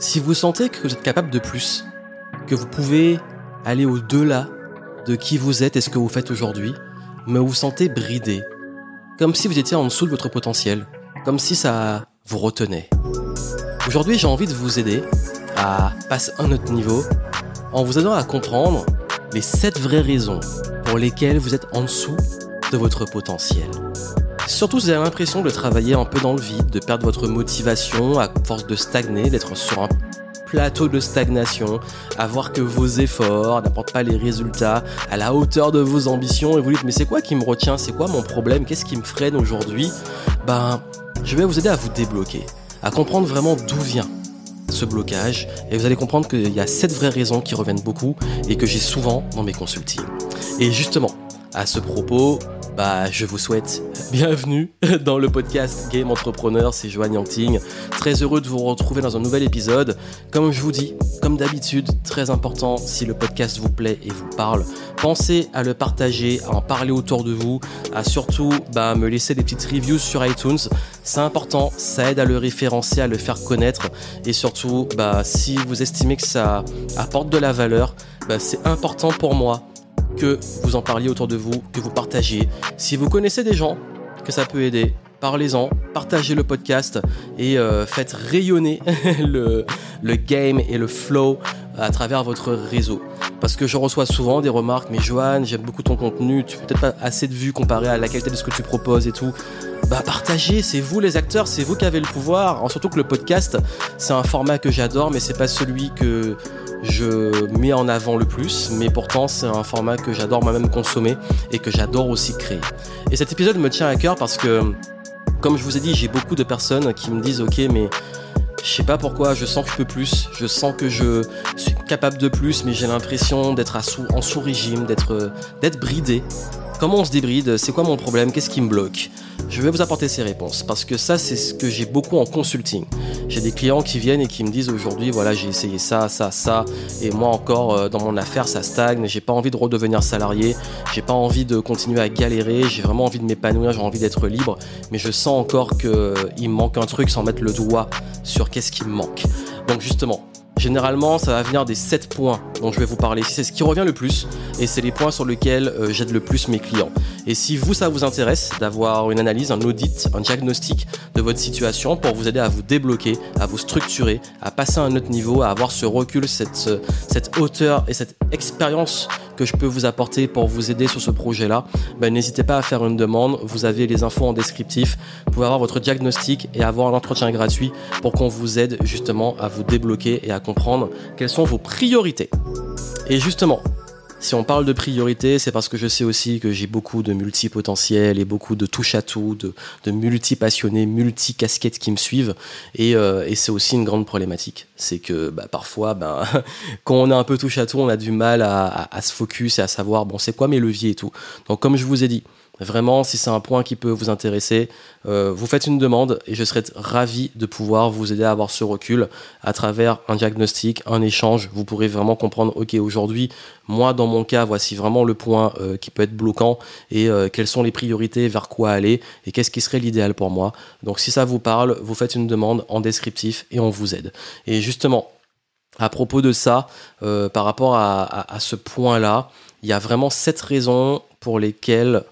Si vous sentez que vous êtes capable de plus, que vous pouvez aller au-delà de qui vous êtes et ce que vous faites aujourd'hui, mais vous vous sentez bridé, comme si vous étiez en dessous de votre potentiel, comme si ça vous retenait. Aujourd'hui, j'ai envie de vous aider à passer un autre niveau en vous aidant à comprendre les 7 vraies raisons pour lesquelles vous êtes en dessous de votre potentiel. Surtout vous avez l'impression de travailler un peu dans le vide, de perdre votre motivation à force de stagner, d'être sur un plateau de stagnation, à voir que vos efforts n'apportent pas les résultats à la hauteur de vos ambitions et vous dites mais c'est quoi qui me retient, c'est quoi mon problème, qu'est-ce qui me freine aujourd'hui? Ben, je vais vous aider à vous débloquer, à comprendre vraiment d'où vient ce blocage et vous allez comprendre qu'il y a sept vraies raisons qui reviennent beaucoup et que j'ai souvent dans mes consultings. Et justement, à ce propos, bah, je vous souhaite bienvenue dans le podcast Game Entrepreneur, c'est Joanne Yangting. Très heureux de vous retrouver dans un nouvel épisode. Comme je vous dis, comme d'habitude, très important, si le podcast vous plaît et vous parle, pensez à le partager, à en parler autour de vous, à surtout bah, me laisser des petites reviews sur iTunes. C'est important, ça aide à le référencer, à le faire connaître et surtout, bah, si vous estimez que ça apporte de la valeur, bah, c'est important pour moi que vous en parliez autour de vous, que vous partagiez. Si vous connaissez des gens que ça peut aider, parlez-en, partagez le podcast et euh, faites rayonner le, le game et le flow à travers votre réseau. Parce que je reçois souvent des remarques, mais Johan, j'aime beaucoup ton contenu, tu peut-être pas assez de vues comparé à la qualité de ce que tu proposes et tout. Bah partagez, c'est vous les acteurs, c'est vous qui avez le pouvoir. Surtout que le podcast, c'est un format que j'adore, mais c'est pas celui que je mets en avant le plus, mais pourtant c'est un format que j'adore moi-même consommer et que j'adore aussi créer. Et cet épisode me tient à cœur parce que, comme je vous ai dit, j'ai beaucoup de personnes qui me disent ok mais je sais pas pourquoi, je sens que je peux plus, je sens que je suis capable de plus, mais j'ai l'impression d'être en sous-régime, d'être bridé. Comment on se débride? C'est quoi mon problème? Qu'est-ce qui me bloque? Je vais vous apporter ces réponses parce que ça, c'est ce que j'ai beaucoup en consulting. J'ai des clients qui viennent et qui me disent aujourd'hui, voilà, j'ai essayé ça, ça, ça, et moi encore euh, dans mon affaire, ça stagne. J'ai pas envie de redevenir salarié, j'ai pas envie de continuer à galérer, j'ai vraiment envie de m'épanouir, j'ai envie d'être libre, mais je sens encore qu'il me manque un truc sans mettre le doigt sur qu'est-ce qui me manque. Donc justement, Généralement, ça va venir des 7 points dont je vais vous parler. C'est ce qui revient le plus et c'est les points sur lesquels euh, j'aide le plus mes clients. Et si vous, ça vous intéresse d'avoir une analyse, un audit, un diagnostic de votre situation pour vous aider à vous débloquer, à vous structurer, à passer à un autre niveau, à avoir ce recul, cette, cette hauteur et cette expérience que je peux vous apporter pour vous aider sur ce projet-là, ben, n'hésitez pas à faire une demande. Vous avez les infos en descriptif. Vous pouvez avoir votre diagnostic et avoir un entretien gratuit pour qu'on vous aide justement à vous débloquer et à quelles sont vos priorités. Et justement, si on parle de priorité, c'est parce que je sais aussi que j'ai beaucoup de multipotentiels et beaucoup de touche à tout, de, de multi-passionnés, multi-casquettes qui me suivent. Et, euh, c'est aussi une grande problématique. C'est que bah, parfois, ben, quand on est un peu touche à tout, on a du mal à se focus et à savoir, bon, c'est quoi mes leviers et tout. Donc, comme je vous ai dit, Vraiment, si c'est un point qui peut vous intéresser, euh, vous faites une demande et je serai ravi de pouvoir vous aider à avoir ce recul à travers un diagnostic, un échange. Vous pourrez vraiment comprendre, ok, aujourd'hui, moi, dans mon cas, voici vraiment le point euh, qui peut être bloquant et euh, quelles sont les priorités, vers quoi aller et qu'est-ce qui serait l'idéal pour moi. Donc, si ça vous parle, vous faites une demande en descriptif et on vous aide. Et justement, à propos de ça, par rapport à ce point-là, il y a vraiment sept raisons pour lesquelles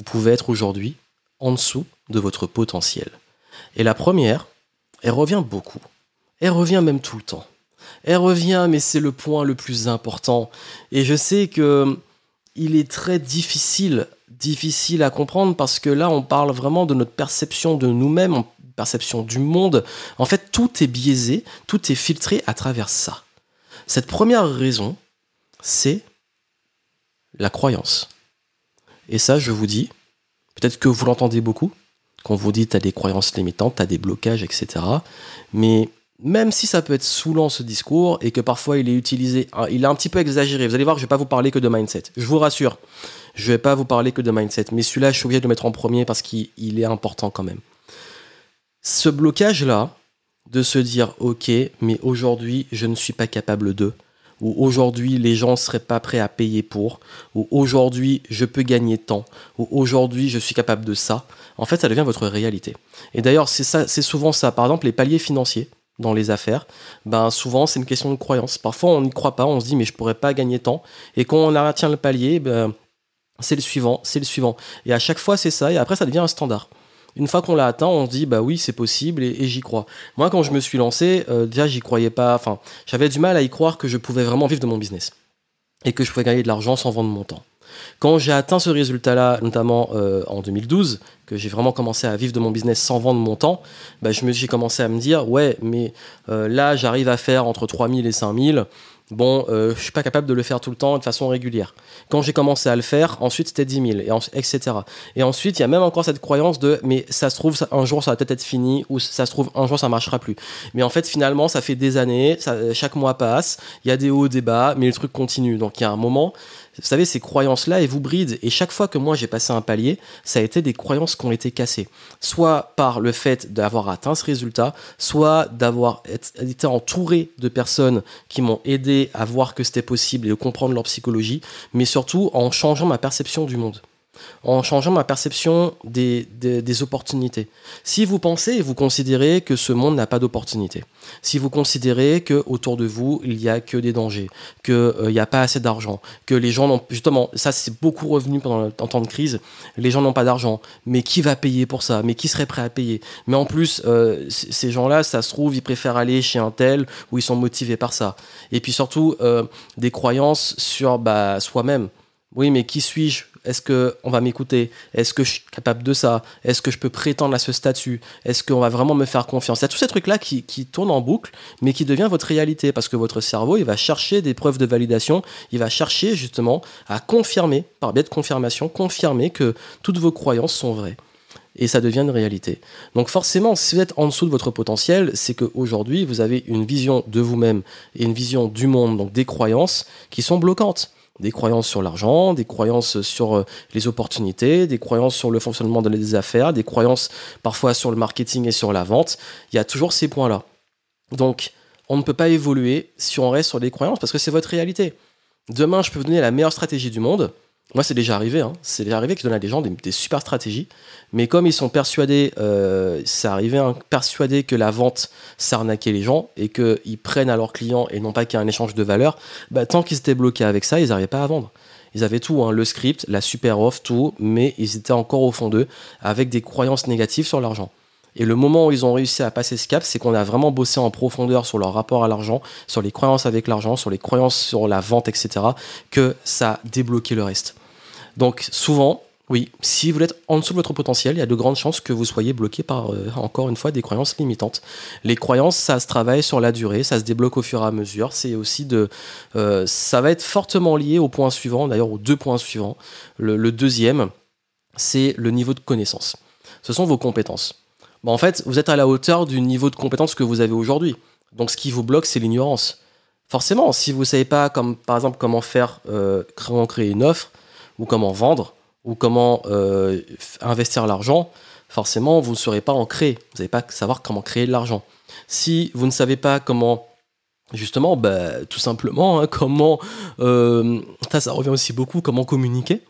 vous pouvez être aujourd'hui en dessous de votre potentiel. Et la première, elle revient beaucoup. Elle revient même tout le temps. Elle revient, mais c'est le point le plus important. Et je sais que il est très difficile, difficile à comprendre parce que là, on parle vraiment de notre perception de nous-mêmes, perception du monde. En fait, tout est biaisé, tout est filtré à travers ça. Cette première raison, c'est la croyance. Et ça, je vous dis, peut-être que vous l'entendez beaucoup, quand vous dites tu as des croyances limitantes, tu as des blocages, etc. Mais même si ça peut être saoulant ce discours et que parfois il est utilisé, hein, il est un petit peu exagéré, vous allez voir, je ne vais pas vous parler que de mindset. Je vous rassure, je ne vais pas vous parler que de mindset. Mais celui-là, je suis obligé de le mettre en premier parce qu'il est important quand même. Ce blocage-là, de se dire, ok, mais aujourd'hui, je ne suis pas capable de, ou aujourd'hui les gens ne seraient pas prêts à payer pour, ou aujourd'hui je peux gagner tant, ou aujourd'hui je suis capable de ça, en fait ça devient votre réalité. Et d'ailleurs c'est souvent ça. Par exemple les paliers financiers, dans les affaires, ben souvent c'est une question de croyance. Parfois on n'y croit pas, on se dit mais je pourrais pas gagner tant. Et quand on atteint le palier, ben, c'est le suivant, c'est le suivant. Et à chaque fois c'est ça, et après ça devient un standard. Une fois qu'on l'a atteint, on se dit bah oui c'est possible et, j'y crois. Moi quand je me suis lancé, euh, déjà j'y croyais pas, enfin j'avais du mal à y croire que je pouvais vraiment vivre de mon business et que je pouvais gagner de l'argent sans vendre mon temps. Quand j'ai atteint ce résultat-là, notamment euh, en 2012, que j'ai vraiment commencé à vivre de mon business sans vendre mon temps, bah, j'ai commencé à me dire, ouais, mais euh, là, j'arrive à faire entre 3000 et 5000 bon, euh, je suis pas capable de le faire tout le temps de façon régulière. Quand j'ai commencé à le faire, ensuite c'était 10 000, et etc. Et ensuite, il y a même encore cette croyance de, mais ça se trouve, un jour ça va peut-être être fini, ou ça se trouve, un jour ça marchera plus. Mais en fait, finalement, ça fait des années, chaque mois passe, il y a des hauts, des bas, mais le truc continue. Donc il y a un moment, vous savez, ces croyances-là, elles vous brident. Et chaque fois que moi j'ai passé un palier, ça a été des croyances qui ont été cassées. Soit par le fait d'avoir atteint ce résultat, soit d'avoir été entouré de personnes qui m'ont aidé à voir que c'était possible et de comprendre leur psychologie, mais surtout en changeant ma perception du monde en changeant ma perception des, opportunités. Si vous pensez et vous considérez que ce monde n'a pas d'opportunités, si vous considérez que autour de vous il n'y a que des dangers, qu'il euh, n'y a pas assez d'argent, que les gens n'ont justement ça c'est beaucoup revenu pendant le temps de crise, les gens n'ont pas d'argent, mais qui va payer pour ça, mais qui serait prêt à payer, mais en plus euh, ces gens-là ça se trouve ils préfèrent aller chez un tel où ils sont motivés par ça, et puis surtout euh, des croyances sur bah, soi-même. Oui, mais qui suis-je est-ce qu'on va m'écouter? Est-ce que je suis capable de ça? Est-ce que je peux prétendre à ce statut? Est-ce qu'on va vraiment me faire confiance? Il y a tous ces trucs-là qui, tournent en boucle, mais qui deviennent votre réalité, parce que votre cerveau, il va chercher des preuves de validation, il va chercher justement à confirmer, par biais de confirmation, confirmer que toutes vos croyances sont vraies. Et ça devient une réalité. Donc forcément, si vous êtes en dessous de votre potentiel, c'est qu'aujourd'hui, vous avez une vision de vous-même et une vision du monde, donc des croyances qui sont bloquantes des croyances sur l'argent, des croyances sur euh, les opportunités, des croyances sur le fonctionnement des affaires, des croyances parfois sur le marketing et sur la vente. Il y a toujours ces points-là. Donc, on ne peut pas évoluer si on reste sur des croyances parce que c'est votre réalité. Demain, je peux vous donner la meilleure stratégie du monde. Moi, c'est déjà arrivé. Hein. C'est déjà arrivé que je donne à des gens des, super stratégies. Mais comme ils sont persuadés, euh, c'est hein, persuadés que la vente, ça arnaquait les gens et qu'ils prennent à leurs clients et non pas qu'il y un échange de valeur, bah, tant qu'ils étaient bloqués avec ça, ils n'arrivaient pas à vendre. Ils avaient tout, hein, le script, la super offre, tout, mais ils étaient encore au fond d'eux avec des croyances négatives sur l'argent. Et le moment où ils ont réussi à passer ce cap, c'est qu'on a vraiment bossé en profondeur sur leur rapport à l'argent, sur les croyances avec l'argent, sur les croyances sur la vente, etc., que ça a débloqué le reste. Donc souvent, oui, si vous êtes en dessous de votre potentiel, il y a de grandes chances que vous soyez bloqué par, euh, encore une fois, des croyances limitantes. Les croyances, ça se travaille sur la durée, ça se débloque au fur et à mesure. C'est aussi de, euh, ça va être fortement lié au point suivant, d'ailleurs aux deux points suivants. Le, deuxième, c'est le niveau de connaissance. Ce sont vos compétences. Bon, en fait, vous êtes à la hauteur du niveau de compétence que vous avez aujourd'hui. Donc, ce qui vous bloque, c'est l'ignorance. Forcément, si vous ne savez pas, comme par exemple, comment faire, euh, comment créer une offre, ou comment vendre, ou comment euh, investir l'argent, forcément, vous ne saurez pas en créer. Vous n'allez pas savoir comment créer de l'argent. Si vous ne savez pas comment, justement, bah, tout simplement, hein, comment, euh, ça, ça revient aussi beaucoup, comment communiquer,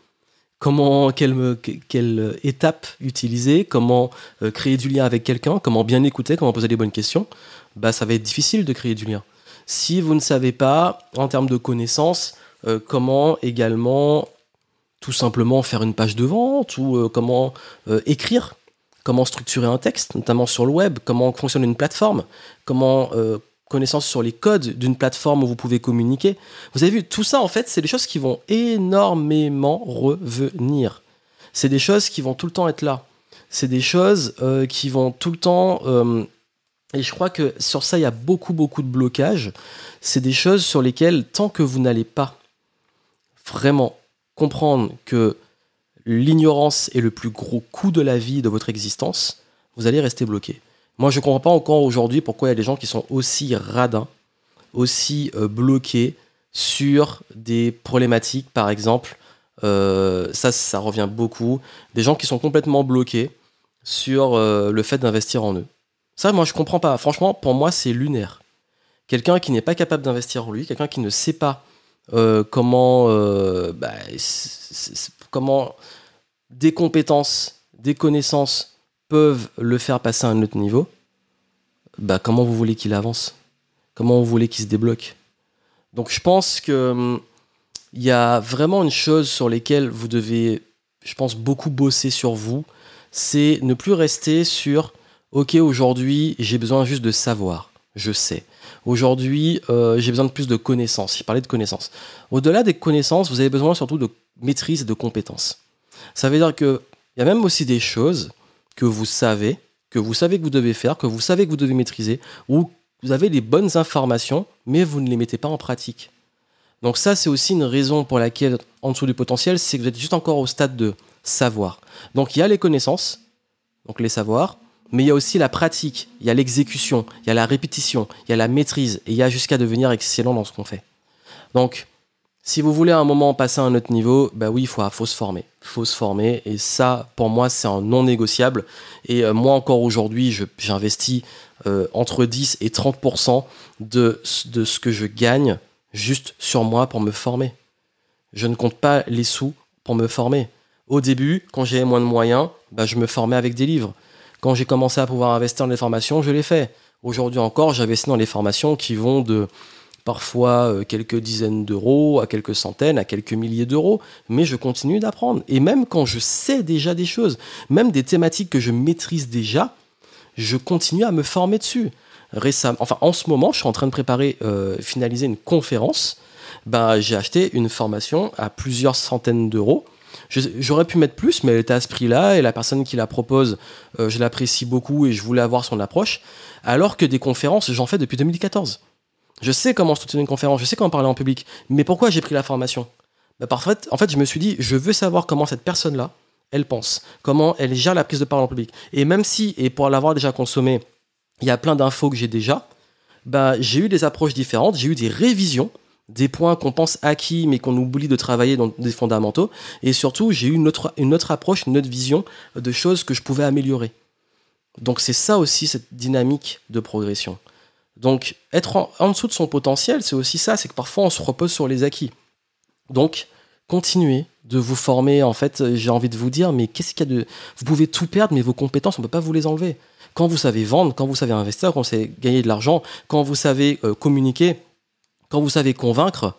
comment, quelle, quelle étape utiliser, comment euh, créer du lien avec quelqu'un, comment bien écouter, comment poser les bonnes questions, bah, ça va être difficile de créer du lien. Si vous ne savez pas, en termes de connaissances, comment également tout simplement faire une page de vente ou euh, comment euh, écrire, comment structurer un texte, notamment sur le web, comment fonctionne une plateforme, comment euh, connaissance sur les codes d'une plateforme où vous pouvez communiquer. Vous avez vu, tout ça en fait, c'est des choses qui vont énormément revenir. C'est des choses qui vont tout le temps être là. C'est des choses qui vont tout le temps... et je crois que sur ça, il y a beaucoup, beaucoup de blocages. C'est des choses sur lesquelles, tant que vous n'allez pas vraiment que l'ignorance est le plus gros coup de la vie de votre existence, vous allez rester bloqué. Moi, je comprends pas encore aujourd'hui pourquoi il y a des gens qui sont aussi radins, aussi euh, bloqués sur des problématiques, par exemple, euh, ça, ça revient beaucoup, des gens qui sont complètement bloqués sur euh, le fait d'investir en eux. Ça, moi, je comprends pas. Franchement, pour moi, c'est lunaire. Quelqu'un qui n'est pas capable d'investir en lui, quelqu'un qui ne sait pas euh, comment, euh, bah, comment des compétences, des connaissances peuvent le faire passer à un autre niveau, bah, comment vous voulez qu'il avance? Comment vous voulez qu'il se débloque? Donc je pense que hum, il y a vraiment une chose sur laquelle vous devez, je pense, beaucoup bosser sur vous, c'est ne plus rester sur ok aujourd'hui j'ai besoin juste de savoir, je sais. Aujourd'hui euh, j'ai besoin de plus de connaissances. J'ai parlé de connaissances. Au-delà des connaissances, vous avez besoin surtout de maîtrise et de compétences. Ça veut dire que il y a même aussi des choses que vous savez, que vous savez que vous devez faire, que vous savez que vous devez maîtriser, ou vous avez des bonnes informations, mais vous ne les mettez pas en pratique. Donc ça, c'est aussi une raison pour laquelle, en dessous du potentiel, c'est que vous êtes juste encore au stade de savoir. Donc il y a les connaissances, donc les savoirs, mais il y a aussi la pratique, il y a l'exécution, il y a la répétition, il y a la maîtrise, et il y a jusqu'à devenir excellent dans ce qu'on fait. Donc, si vous voulez à un moment passer à un autre niveau, bah oui, il faut, se former. Faut se former, et ça, pour moi, c'est un non négociable. Et euh, moi, encore aujourd'hui, j'investis euh, entre 10 et 30% de, de ce que je gagne juste sur moi pour me former. Je ne compte pas les sous pour me former. Au début, quand j'avais moins de moyens, bah, je me formais avec des livres. Quand j'ai commencé à pouvoir investir dans les formations, je l'ai fait. Aujourd'hui encore, j'investis dans les formations qui vont de parfois euh, quelques dizaines d'euros à quelques centaines, à quelques milliers d'euros, mais je continue d'apprendre. Et même quand je sais déjà des choses, même des thématiques que je maîtrise déjà, je continue à me former dessus enfin en ce moment, je suis en train de préparer, euh, finaliser une conférence. Ben, j'ai acheté une formation à plusieurs centaines d'euros. J'aurais pu mettre plus, mais elle était à ce prix-là et la personne qui la propose, euh, je l'apprécie beaucoup et je voulais avoir son approche. Alors que des conférences, j'en fais depuis 2014. Je sais comment soutenir une conférence, je sais comment parler en public, mais pourquoi j'ai pris la formation? Parfois, En fait, je me suis dit, je veux savoir comment cette personne-là, elle pense, comment elle gère la prise de parole en public. Et même si, et pour l'avoir déjà consommé, il y a plein d'infos que j'ai déjà, bah, j'ai eu des approches différentes, j'ai eu des révisions, des points qu'on pense acquis mais qu'on oublie de travailler dans des fondamentaux, et surtout j'ai eu une autre, une autre approche, une autre vision de choses que je pouvais améliorer. Donc c'est ça aussi cette dynamique de progression. Donc être en, dessous de son potentiel, c'est aussi ça, c'est que parfois on se repose sur les acquis. Donc continuez de vous former, en fait, j'ai envie de vous dire, mais qu'est-ce qu'il y a de... Vous pouvez tout perdre, mais vos compétences, on ne peut pas vous les enlever. Quand vous savez vendre, quand vous savez investir, quand vous savez gagner de l'argent, quand vous savez euh, communiquer, quand vous savez convaincre,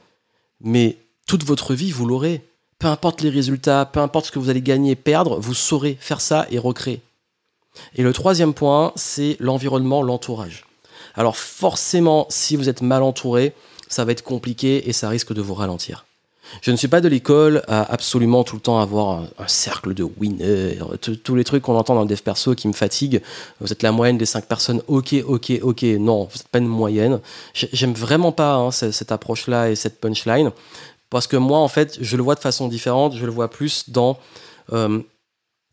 mais toute votre vie, vous l'aurez. Peu importe les résultats, peu importe ce que vous allez gagner, perdre, vous saurez faire ça et recréer. Et le troisième point, c'est l'environnement, l'entourage. Alors forcément, si vous êtes mal entouré, ça va être compliqué et ça risque de vous ralentir. Je ne suis pas de l'école à absolument tout le temps avoir un, cercle de winners, tous les trucs qu'on entend dans le dev perso qui me fatiguent. Vous êtes la moyenne des cinq personnes, ok, ok, ok. Non, vous n'êtes pas une moyenne. J'aime vraiment pas hein, cette, approche-là et cette punchline. Parce que moi, en fait, je le vois de façon différente. Je le vois plus dans. Euh,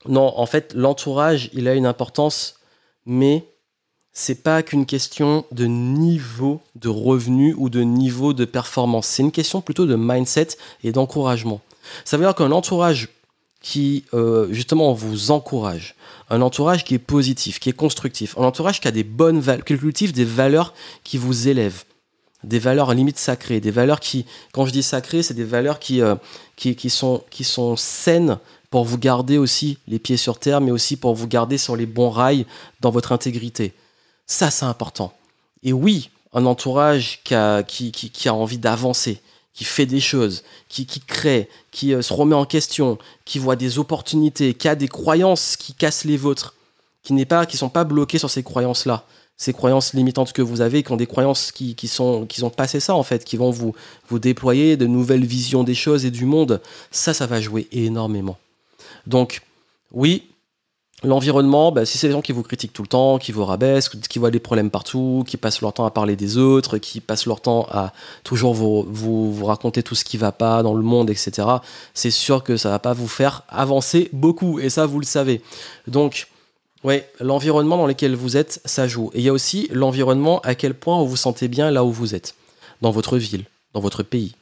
non, en fait, l'entourage, il a une importance, mais c'est pas qu'une question de niveau de revenu ou de niveau de performance. C'est une question plutôt de mindset et d'encouragement. Ça veut dire qu'un entourage qui euh, justement vous encourage, un entourage qui est positif, qui est constructif, un entourage qui a des bonnes valeurs, qui cultive des valeurs qui vous élèvent, des valeurs à limite sacrées, des valeurs qui, quand je dis sacrées, c'est des valeurs euh, qui, qui, sont, qui sont saines pour vous garder aussi les pieds sur terre, mais aussi pour vous garder sur les bons rails dans votre intégrité. Ça, c'est important. Et oui, un entourage qui a, qui, a envie d'avancer, qui fait des choses, qui, qui crée, qui euh, se remet en question, qui voit des opportunités, qui a des croyances qui cassent les vôtres, qui n'est pas, qui sont pas bloqués sur ces croyances-là, ces croyances limitantes que vous avez, qui ont des croyances qui, qui sont, qui ont passé ça en fait, qui vont vous, vous déployer de nouvelles visions des choses et du monde. Ça, ça va jouer énormément. Donc, oui, L'environnement, bah, si c'est des gens qui vous critiquent tout le temps, qui vous rabaissent, qui voient des problèmes partout, qui passent leur temps à parler des autres, qui passent leur temps à toujours vous, vous, raconter tout ce qui va pas dans le monde, etc., c'est sûr que ça va pas vous faire avancer beaucoup, et ça, vous le savez. Donc, ouais, l'environnement dans lequel vous êtes, ça joue. Et il y a aussi l'environnement à quel point vous vous sentez bien là où vous êtes, dans votre ville, dans votre pays.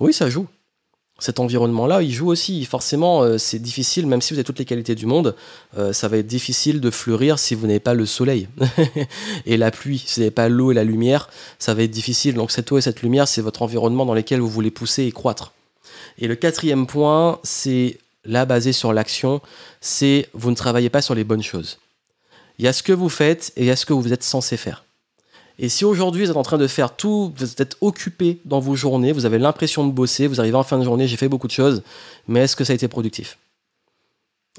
Oui, ça joue cet environnement-là, il joue aussi. Forcément, euh, c'est difficile, même si vous avez toutes les qualités du monde, euh, ça va être difficile de fleurir si vous n'avez pas le soleil et la pluie. Si vous n'avez pas l'eau et la lumière, ça va être difficile. Donc cette eau et cette lumière, c'est votre environnement dans lequel vous voulez pousser et croître. Et le quatrième point, c'est là basé sur l'action, c'est vous ne travaillez pas sur les bonnes choses. Il y a ce que vous faites et il y a ce que vous êtes censé faire. Et si aujourd'hui vous êtes en train de faire tout, vous êtes occupé dans vos journées, vous avez l'impression de bosser, vous arrivez en fin de journée, j'ai fait beaucoup de choses, mais est-ce que ça a été productif?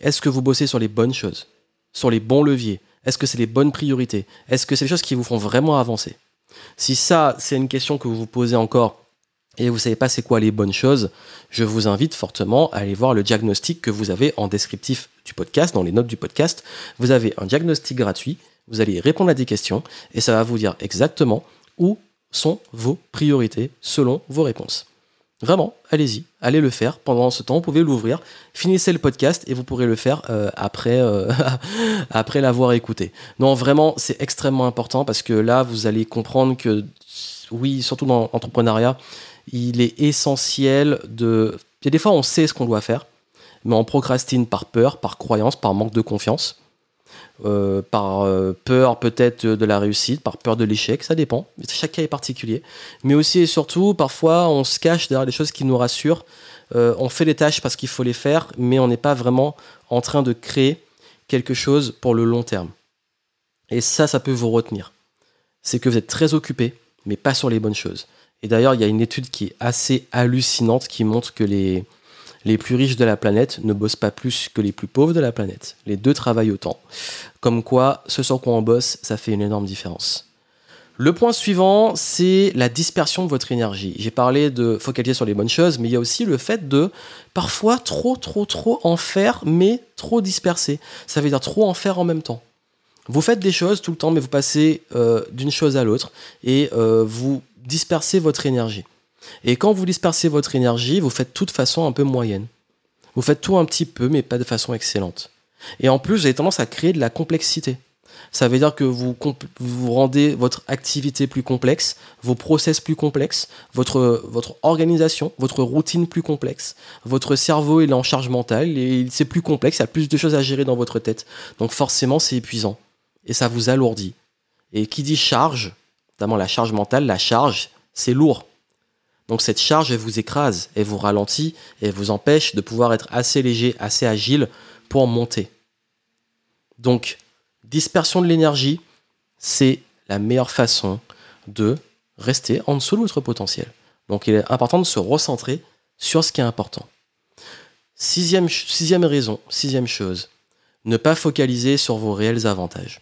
Est-ce que vous bossez sur les bonnes choses? Sur les bons leviers? Est-ce que c'est les bonnes priorités? Est-ce que c'est les choses qui vous font vraiment avancer? Si ça, c'est une question que vous vous posez encore et vous savez pas c'est quoi les bonnes choses, je vous invite fortement à aller voir le diagnostic que vous avez en descriptif du podcast, dans les notes du podcast. Vous avez un diagnostic gratuit, vous allez répondre à des questions et ça va vous dire exactement où sont vos priorités selon vos réponses. Vraiment, allez-y, allez le faire. Pendant ce temps, vous pouvez l'ouvrir, finissez le podcast et vous pourrez le faire euh, après, euh, après l'avoir écouté. Non, vraiment, c'est extrêmement important parce que là, vous allez comprendre que, oui, surtout dans l'entrepreneuriat, il est essentiel de... Il y a des fois, on sait ce qu'on doit faire, mais on procrastine par peur, par croyance, par manque de confiance. Euh, par euh, peur peut-être de la réussite, par peur de l'échec, ça dépend. Chaque cas est particulier. Mais aussi et surtout, parfois, on se cache derrière des choses qui nous rassurent. Euh, on fait les tâches parce qu'il faut les faire, mais on n'est pas vraiment en train de créer quelque chose pour le long terme. Et ça, ça peut vous retenir. C'est que vous êtes très occupé, mais pas sur les bonnes choses. Et d'ailleurs, il y a une étude qui est assez hallucinante qui montre que les, les plus riches de la planète ne bossent pas plus que les plus pauvres de la planète. Les deux travaillent autant. Comme quoi, ce sur quoi on bosse, ça fait une énorme différence. Le point suivant, c'est la dispersion de votre énergie. J'ai parlé de focaliser sur les bonnes choses, mais il y a aussi le fait de parfois trop, trop, trop en faire, mais trop disperser. Ça veut dire trop en faire en même temps. Vous faites des choses tout le temps, mais vous passez euh, d'une chose à l'autre et euh, vous dispersez votre énergie. Et quand vous dispersez votre énergie, vous faites tout de façon un peu moyenne. Vous faites tout un petit peu, mais pas de façon excellente. Et en plus, vous avez tendance à créer de la complexité. Ça veut dire que vous, vous rendez votre activité plus complexe, vos process plus complexes, votre, votre organisation, votre routine plus complexe. Votre cerveau est en charge mentale et c'est plus complexe, il y a plus de choses à gérer dans votre tête. Donc forcément, c'est épuisant. Et ça vous alourdit. Et qui dit charge, notamment la charge mentale, la charge, c'est lourd. Donc cette charge, elle vous écrase, elle vous ralentit, elle vous empêche de pouvoir être assez léger, assez agile pour monter. Donc, dispersion de l'énergie, c'est la meilleure façon de rester en dessous de votre potentiel. Donc il est important de se recentrer sur ce qui est important. Sixième, sixième raison, sixième chose, ne pas focaliser sur vos réels avantages.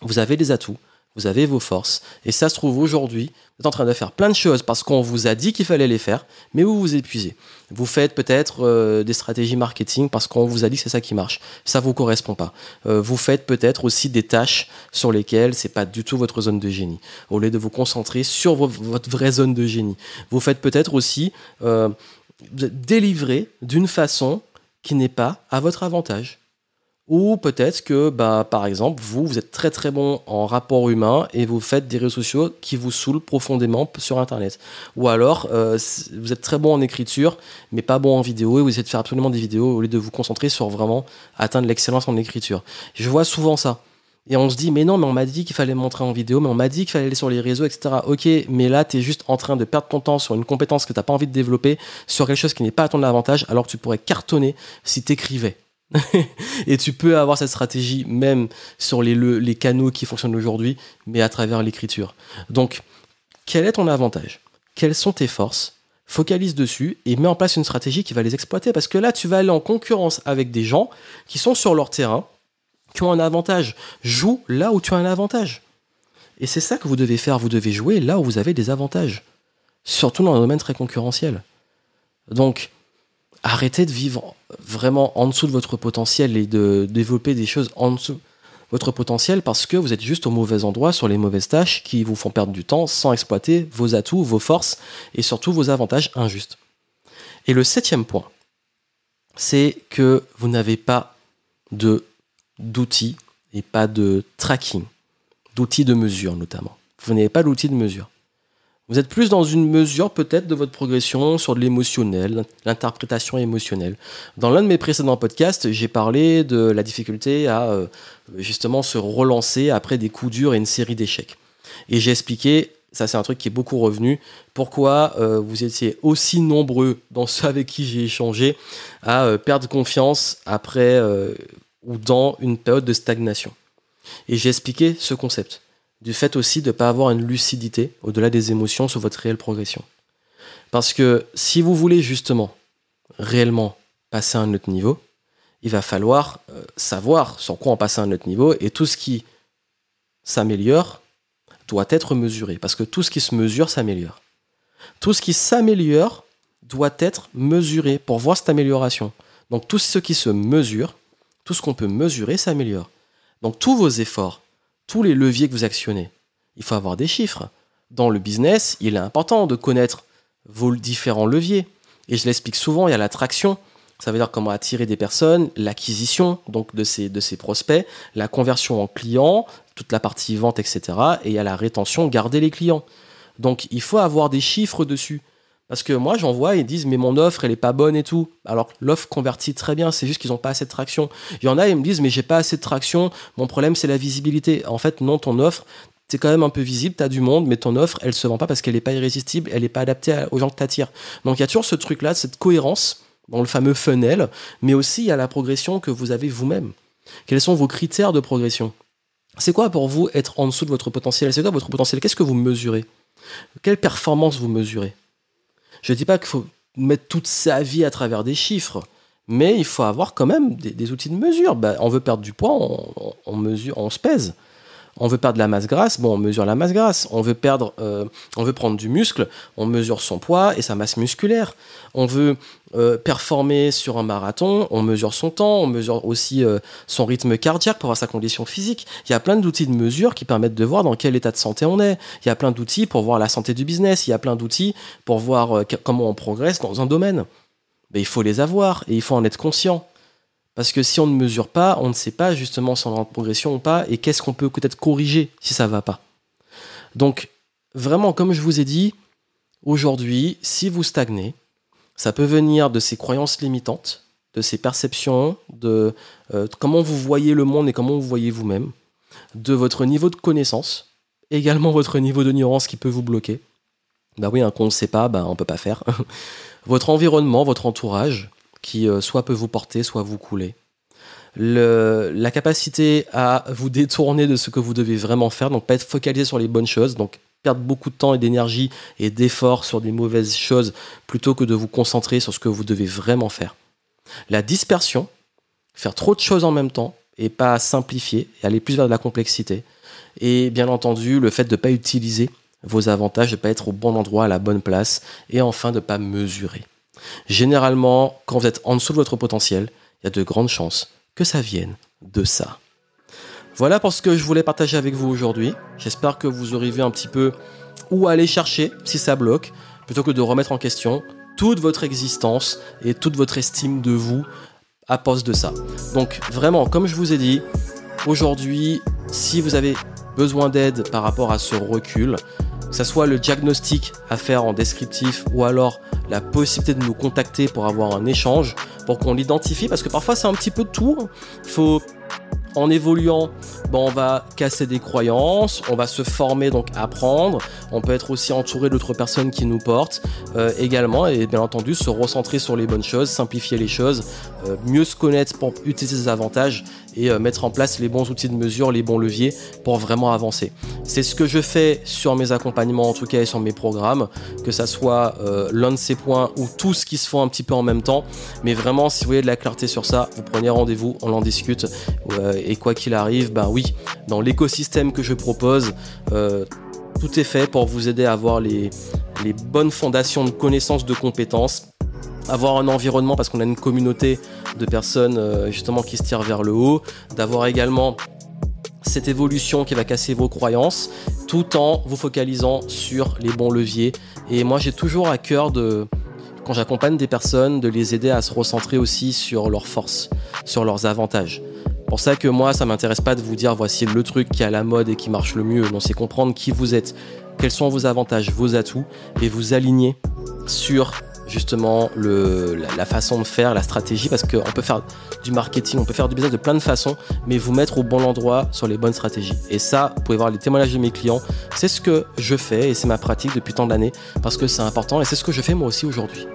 Vous avez des atouts, vous avez vos forces. Et ça se trouve aujourd'hui, vous êtes en train de faire plein de choses parce qu'on vous a dit qu'il fallait les faire, mais vous vous épuisez. Vous faites peut-être euh, des stratégies marketing parce qu'on vous a dit que c'est ça qui marche. Ça vous correspond pas. Euh, vous faites peut-être aussi des tâches sur lesquelles c'est pas du tout votre zone de génie. Au lieu de vous concentrer sur votre vraie zone de génie, vous faites peut-être aussi euh, délivrer d'une façon qui n'est pas à votre avantage. Ou peut-être que, bah, par exemple, vous, vous êtes très très bon en rapport humain et vous faites des réseaux sociaux qui vous saoulent profondément sur Internet. Ou alors, euh, vous êtes très bon en écriture, mais pas bon en vidéo et vous essayez de faire absolument des vidéos au lieu de vous concentrer sur vraiment atteindre l'excellence en écriture. Je vois souvent ça. Et on se dit, mais non, mais on m'a dit qu'il fallait montrer en vidéo, mais on m'a dit qu'il fallait aller sur les réseaux, etc. Ok, mais là, tu es juste en train de perdre ton temps sur une compétence que tu n'as pas envie de développer, sur quelque chose qui n'est pas à ton avantage, alors que tu pourrais cartonner si tu écrivais. et tu peux avoir cette stratégie même sur les, les canaux qui fonctionnent aujourd'hui, mais à travers l'écriture. Donc, quel est ton avantage? Quelles sont tes forces? Focalise dessus et mets en place une stratégie qui va les exploiter parce que là, tu vas aller en concurrence avec des gens qui sont sur leur terrain, qui ont un avantage. Joue là où tu as un avantage. Et c'est ça que vous devez faire. Vous devez jouer là où vous avez des avantages. Surtout dans un domaine très concurrentiel. Donc, arrêtez de vivre vraiment en dessous de votre potentiel et de développer des choses en dessous de votre potentiel parce que vous êtes juste au mauvais endroit sur les mauvaises tâches qui vous font perdre du temps sans exploiter vos atouts, vos forces et surtout vos avantages injustes. Et le septième point, c'est que vous n'avez pas d'outils et pas de tracking, d'outils de mesure notamment. Vous n'avez pas d'outils de mesure. Vous êtes plus dans une mesure peut-être de votre progression sur de l'émotionnel, l'interprétation émotionnelle. Dans l'un de mes précédents podcasts, j'ai parlé de la difficulté à euh, justement se relancer après des coups durs et une série d'échecs. Et j'ai expliqué, ça c'est un truc qui est beaucoup revenu, pourquoi euh, vous étiez aussi nombreux dans ceux avec qui j'ai échangé à euh, perdre confiance après ou dans une période de stagnation. Et j'ai expliqué ce concept du fait aussi de ne pas avoir une lucidité au-delà des émotions sur votre réelle progression. Parce que si vous voulez justement réellement passer à un autre niveau, il va falloir euh, savoir sur quoi on passe à un autre niveau et tout ce qui s'améliore doit être mesuré. Parce que tout ce qui se mesure s'améliore. Tout ce qui s'améliore doit être mesuré pour voir cette amélioration. Donc tout ce qui se mesure, tout ce qu'on peut mesurer s'améliore. Donc tous vos efforts, tous les leviers que vous actionnez, il faut avoir des chiffres. Dans le business, il est important de connaître vos différents leviers. Et je l'explique souvent, il y a l'attraction, ça veut dire comment attirer des personnes, l'acquisition donc de ces, de ces prospects, la conversion en clients, toute la partie vente, etc. Et il y a la rétention, garder les clients. Donc il faut avoir des chiffres dessus. Parce que moi, j'en vois, ils disent, mais mon offre, elle est pas bonne et tout. Alors, l'offre convertit très bien, c'est juste qu'ils n'ont pas assez de traction. Il y en a, ils me disent, mais j'ai pas assez de traction, mon problème, c'est la visibilité. En fait, non, ton offre, c'est quand même un peu visible, tu as du monde, mais ton offre, elle se vend pas parce qu'elle n'est pas irrésistible, elle n'est pas adaptée aux gens que tu attires. Donc, il y a toujours ce truc-là, cette cohérence dans le fameux funnel, mais aussi il y a la progression que vous avez vous-même. Quels sont vos critères de progression? C'est quoi pour vous être en dessous de votre potentiel? C'est quoi votre potentiel? Qu'est-ce que vous mesurez? Quelle performance vous mesurez? Je ne dis pas qu'il faut mettre toute sa vie à travers des chiffres, mais il faut avoir quand même des, outils de mesure. Bah, on veut perdre du poids, on, mesure, on se pèse. On veut perdre la masse grasse, bon, on mesure la masse grasse. On veut perdre, euh, on veut prendre du muscle, on mesure son poids et sa masse musculaire. On veut euh, performer sur un marathon, on mesure son temps, on mesure aussi euh, son rythme cardiaque pour voir sa condition physique. Il y a plein d'outils de mesure qui permettent de voir dans quel état de santé on est. Il y a plein d'outils pour voir la santé du business. Il y a plein d'outils pour voir comment on progresse dans un domaine. Mais il faut les avoir et il faut en être conscient. Parce que si on ne mesure pas, on ne sait pas justement si on est en progression ou pas et qu'est-ce qu'on peut peut-être corriger si ça ne va pas. Donc, vraiment, comme je vous ai dit, aujourd'hui, si vous stagnez, ça peut venir de ces croyances limitantes, de ces perceptions, de euh, comment vous voyez le monde et comment vous voyez vous-même, de votre niveau de connaissance, également votre niveau d'ignorance qui peut vous bloquer. Bah oui, qu'on ne sait pas, bah on peut pas faire. votre environnement, votre entourage, qui euh, soit peut vous porter, soit vous couler. la capacité à vous détourner de ce que vous devez vraiment faire, donc pas être focalisé sur les bonnes choses, donc perdre beaucoup de temps et d'énergie et d'efforts sur des mauvaises choses plutôt que de vous concentrer sur ce que vous devez vraiment faire. La dispersion, faire trop de choses en même temps et pas simplifier et aller plus vers de la complexité. Et bien entendu, le fait de ne pas utiliser vos avantages, de ne pas être au bon endroit, à la bonne place, et enfin de ne pas mesurer. Généralement, quand vous êtes en dessous de votre potentiel, il y a de grandes chances que ça vienne de ça. Voilà pour ce que je voulais partager avec vous aujourd'hui. J'espère que vous aurez un petit peu où aller chercher si ça bloque, plutôt que de remettre en question toute votre existence et toute votre estime de vous à cause de ça. Donc vraiment, comme je vous ai dit, aujourd'hui, si vous avez besoin d'aide par rapport à ce recul, que ce soit le diagnostic à faire en descriptif ou alors la possibilité de nous contacter pour avoir un échange, pour qu'on l'identifie, parce que parfois c'est un petit peu de tout. Il faut en évoluant, ben, on va casser des croyances, on va se former, donc apprendre. On peut être aussi entouré d'autres personnes qui nous portent euh, également, et bien entendu se recentrer sur les bonnes choses, simplifier les choses, euh, mieux se connaître pour utiliser ses avantages et euh, mettre en place les bons outils de mesure, les bons leviers pour vraiment avancer. C'est ce que je fais sur mes accompagnements, en tout cas et sur mes programmes, que ça soit l'un de ces points ou tout ce qui se font un petit peu en même temps. Mais vraiment, si vous voyez de la clarté sur ça, vous prenez rendez-vous, on en discute et quoi qu'il arrive, ben oui, dans l'écosystème que je propose, euh, tout est fait pour vous aider à avoir les, bonnes fondations de connaissances, de compétences, avoir un environnement parce qu'on a une communauté de personnes euh, justement qui se tirent vers le haut, d'avoir également cette évolution qui va casser vos croyances tout en vous focalisant sur les bons leviers. Et moi j'ai toujours à cœur de, quand j'accompagne des personnes, de les aider à se recentrer aussi sur leurs forces, sur leurs avantages pour ça que moi, ça m'intéresse pas de vous dire voici le truc qui est à la mode et qui marche le mieux. Non, c'est comprendre qui vous êtes, quels sont vos avantages, vos atouts, et vous aligner sur justement le, la, façon de faire, la stratégie, parce qu'on peut faire du marketing, on peut faire du business de plein de façons, mais vous mettre au bon endroit sur les bonnes stratégies. Et ça, vous pouvez voir les témoignages de mes clients, c'est ce que je fais et c'est ma pratique depuis tant d'années, parce que c'est important et c'est ce que je fais moi aussi aujourd'hui.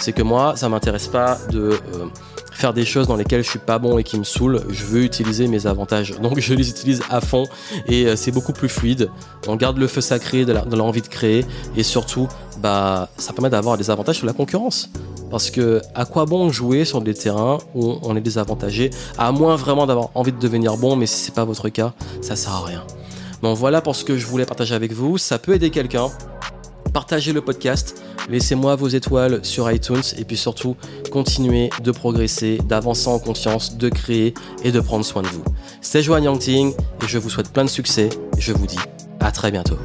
C'est que moi, ça m'intéresse pas de... Euh, faire des choses dans lesquelles je suis pas bon et qui me saoulent, je veux utiliser mes avantages. Donc je les utilise à fond et euh, c'est beaucoup plus fluide. On garde le feu sacré de l'envie de créer et surtout, bah, ça permet d'avoir des avantages sur la concurrence. Parce que à quoi bon jouer sur des terrains où on est désavantagé, à moins vraiment d'avoir envie de devenir bon, mais si c'est pas votre cas, ça sert à rien. Bon voilà pour ce que je voulais partager avec vous. Ça peut aider quelqu'un. Partagez le podcast, laissez-moi vos étoiles sur iTunes et puis surtout continuez de progresser, d'avancer en conscience, de créer et de prendre soin de vous. C'est Joanne Yangting et je vous souhaite plein de succès je vous dis à très bientôt.